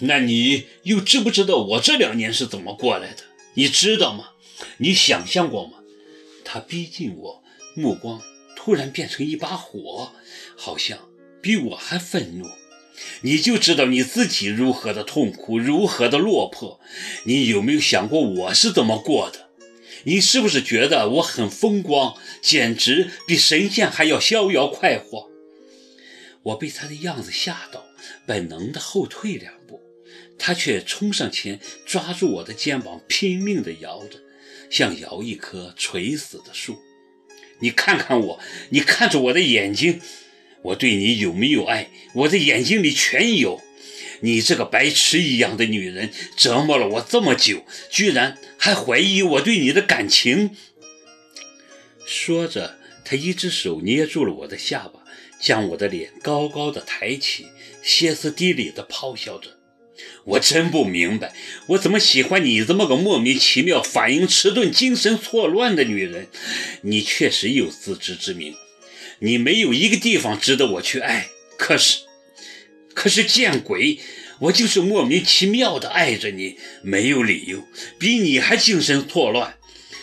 那你又知不知道我这两年是怎么过来的？你知道吗？你想象过吗？他逼近我，目光突然变成一把火，好像比我还愤怒。你就知道你自己如何的痛苦，如何的落魄。你有没有想过我是怎么过的？你是不是觉得我很风光，简直比神仙还要逍遥快活？我被他的样子吓到，本能的后退两步，他却冲上前抓住我的肩膀，拼命地摇着，像摇一棵垂死的树。你看看我，你看着我的眼睛，我对你有没有爱？我的眼睛里全有。你这个白痴一样的女人，折磨了我这么久，居然还怀疑我对你的感情。说着，他一只手捏住了我的下巴。将我的脸高高的抬起，歇斯底里地咆哮着：“我真不明白，我怎么喜欢你这么个莫名其妙、反应迟钝、精神错乱的女人？你确实有自知之明，你没有一个地方值得我去爱。可是，可是见鬼！我就是莫名其妙地爱着你，没有理由，比你还精神错乱。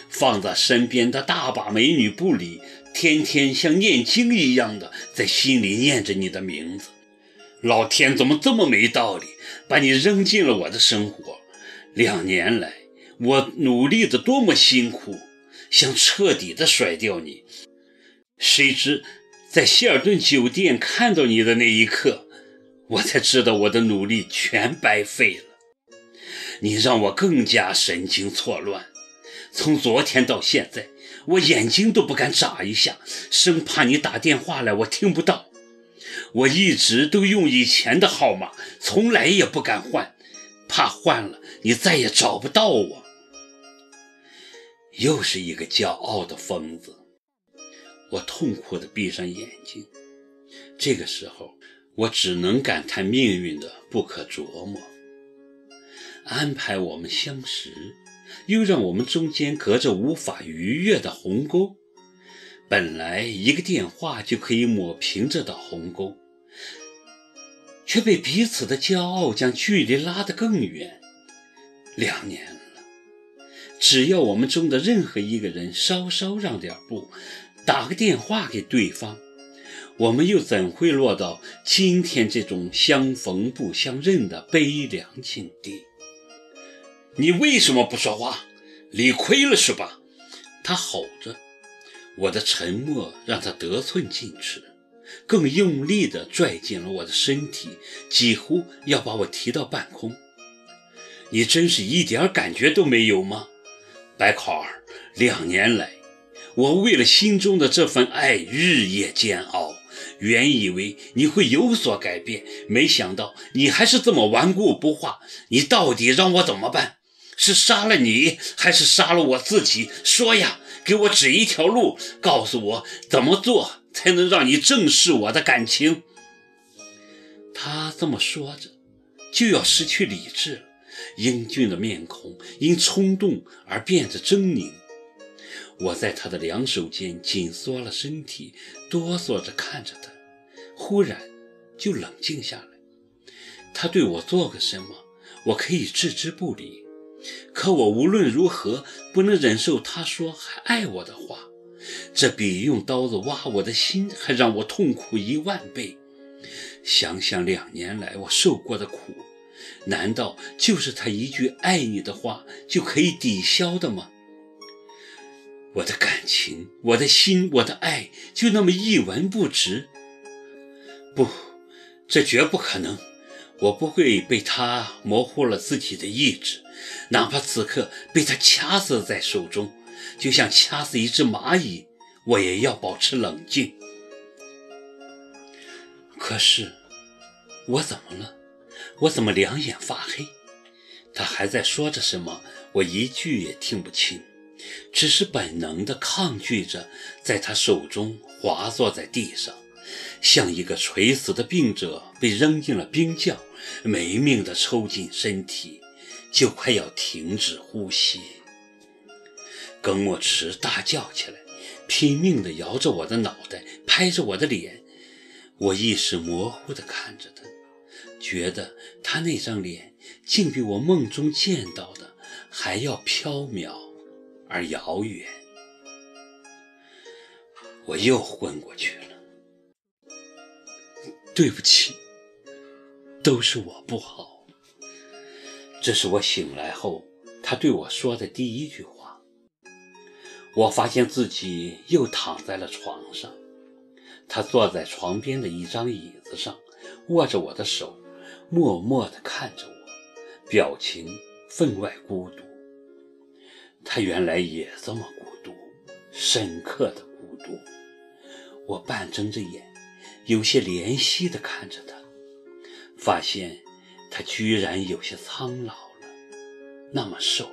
放在身边的大把美女不理。”天天像念经一样的在心里念着你的名字，老天怎么这么没道理，把你扔进了我的生活？两年来，我努力的多么辛苦，想彻底的甩掉你，谁知在希尔顿酒店看到你的那一刻，我才知道我的努力全白费了。你让我更加神经错乱，从昨天到现在。我眼睛都不敢眨一下，生怕你打电话来我听不到。我一直都用以前的号码，从来也不敢换，怕换了你再也找不到我。又是一个骄傲的疯子。我痛苦地闭上眼睛。这个时候，我只能感叹命运的不可琢磨，安排我们相识。又让我们中间隔着无法逾越的鸿沟。本来一个电话就可以抹平这道鸿沟，却被彼此的骄傲将距离拉得更远。两年了，只要我们中的任何一个人稍稍让点步，打个电话给对方，我们又怎会落到今天这种相逢不相认的悲凉境地？你为什么不说话？理亏了是吧？他吼着。我的沉默让他得寸进尺，更用力地拽紧了我的身体，几乎要把我提到半空。你真是一点感觉都没有吗，白考儿？两年来，我为了心中的这份爱日夜煎熬。原以为你会有所改变，没想到你还是这么顽固不化。你到底让我怎么办？是杀了你，还是杀了我自己？说呀，给我指一条路，告诉我怎么做才能让你正视我的感情。他这么说着，就要失去理智了。英俊的面孔因冲动而变得狰狞。我在他的两手间紧缩了身体，哆嗦着看着他，忽然就冷静下来。他对我做个什么，我可以置之不理。可我无论如何不能忍受他说还爱我的话，这比用刀子挖我的心还让我痛苦一万倍。想想两年来我受过的苦，难道就是他一句爱你的话就可以抵消的吗？我的感情，我的心，我的爱，就那么一文不值？不，这绝不可能。我不会被他模糊了自己的意志，哪怕此刻被他掐死在手中，就像掐死一只蚂蚁，我也要保持冷静。可是，我怎么了？我怎么两眼发黑？他还在说着什么？我一句也听不清，只是本能地抗拒着，在他手中滑坐在地上。像一个垂死的病者被扔进了冰窖，没命地抽紧身体，就快要停止呼吸。耿墨池大叫起来，拼命地摇着我的脑袋，拍着我的脸。我意识模糊地看着他，觉得他那张脸竟比我梦中见到的还要飘渺而遥远。我又昏过去了，对不起，都是我不好。这是我醒来后他对我说的第一句话。我发现自己又躺在了床上，他坐在床边的一张椅子上，握着我的手。默默地看着我，表情分外孤独。他原来也这么孤独，深刻的孤独。我半睁着眼，有些怜惜地看着他，发现他居然有些苍老了，那么瘦。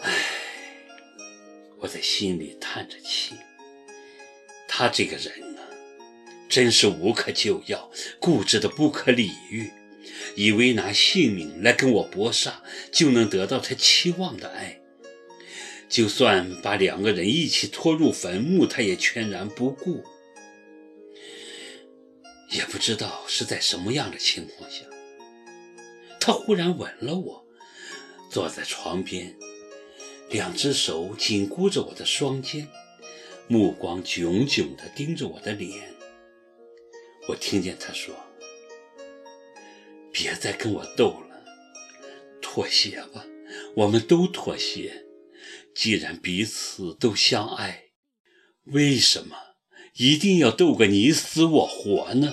唉，我在心里叹着气。他这个人呢。真是无可救药，固执的不可理喻，以为拿性命来跟我搏杀就能得到他期望的爱。就算把两个人一起拖入坟墓，他也全然不顾。也不知道是在什么样的情况下，他忽然吻了我，坐在床边，两只手紧箍着我的双肩，目光炯炯地盯着我的脸。我听见他说：“别再跟我斗了，妥协吧，我们都妥协。既然彼此都相爱，为什么一定要斗个你死我活呢？”